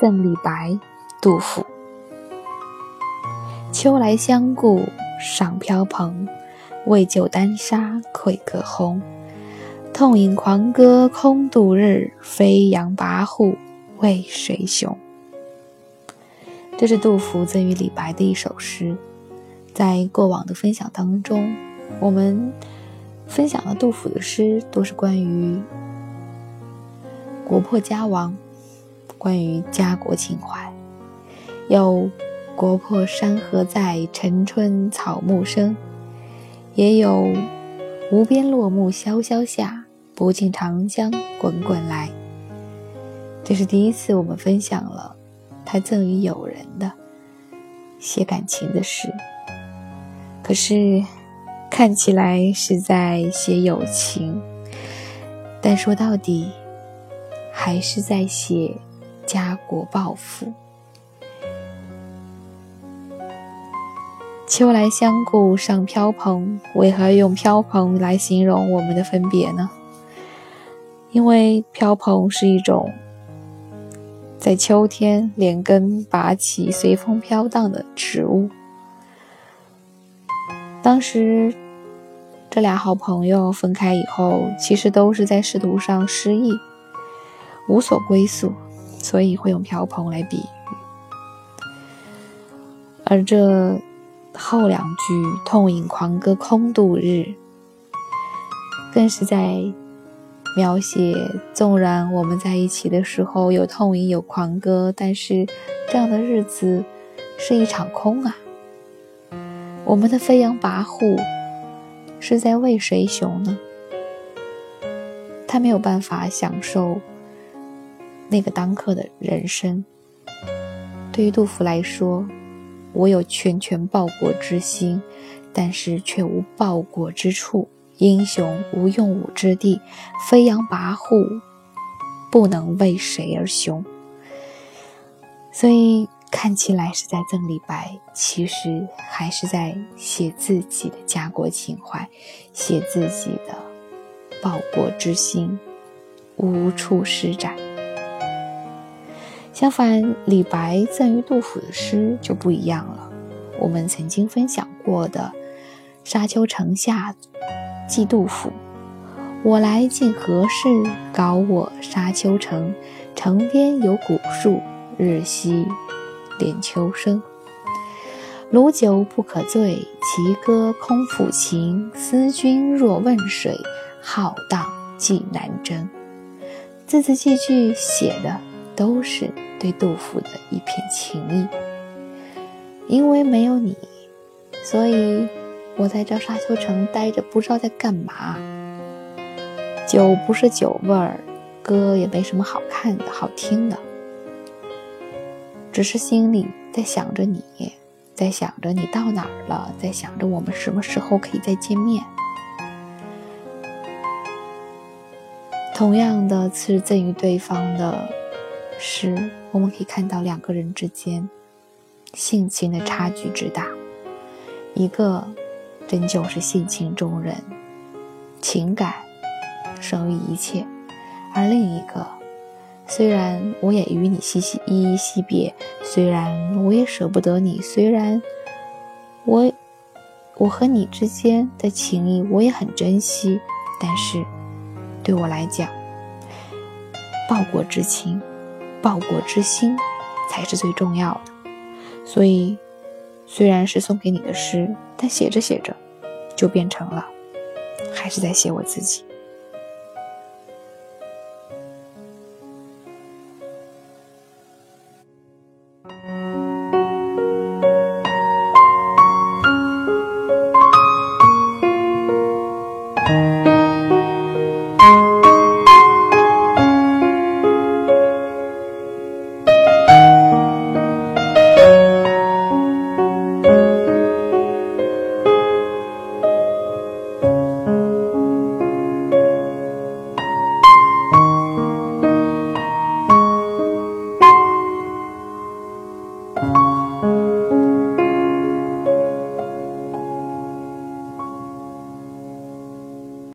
赠李白，杜甫。秋来相顾赏飘蓬，为救丹砂愧可空。痛饮狂歌空度日，飞扬跋扈为谁雄？这是杜甫赠予李白的一首诗。在过往的分享当中，我们分享了杜甫的诗，都是关于国破家亡，关于家国情怀，有。国破山河在，城春草木生。也有无边落木萧萧下，不尽长江滚滚来。这是第一次我们分享了他赠予友人的写感情的诗，可是看起来是在写友情，但说到底还是在写家国抱负。秋来相顾上飘蓬，为何用飘蓬来形容我们的分别呢？因为飘蓬是一种在秋天连根拔起、随风飘荡的植物。当时这俩好朋友分开以后，其实都是在仕途上失意，无所归宿，所以会用飘蓬来比喻。而这。后两句“痛饮狂歌空度日”，更是在描写，纵然我们在一起的时候有痛饮有狂歌，但是这样的日子是一场空啊！我们的飞扬跋扈是在为谁雄呢？他没有办法享受那个当刻的人生。对于杜甫来说，我有拳拳报国之心，但是却无报国之处。英雄无用武之地，飞扬跋扈，不能为谁而雄。所以看起来是在赠李白，其实还是在写自己的家国情怀，写自己的报国之心，无处施展。相反，李白赠予杜甫的诗就不一样了。我们曾经分享过的“沙丘城下寄杜甫”，我来竟何事？搞我沙丘城，城边有古树，日夕连秋声。鲁酒不可醉，齐歌空抚琴。思君若问水，浩荡寄南征。字字句句写的都是。对杜甫的一片情意，因为没有你，所以我在这沙丘城待着，不知道在干嘛。酒不是酒味儿，歌也没什么好看的、好听的，只是心里在想着你，在想着你到哪儿了，在想着我们什么时候可以再见面。同样的，是赠予对方的。是，我们可以看到两个人之间性情的差距之大。一个仍旧是性情中人，情感胜于一切；而另一个，虽然我也与你惜惜依依惜别，虽然我也舍不得你，虽然我我和你之间的情谊我也很珍惜，但是对我来讲，报国之情。报国之心才是最重要的，所以虽然是送给你的诗，但写着写着就变成了，还是在写我自己。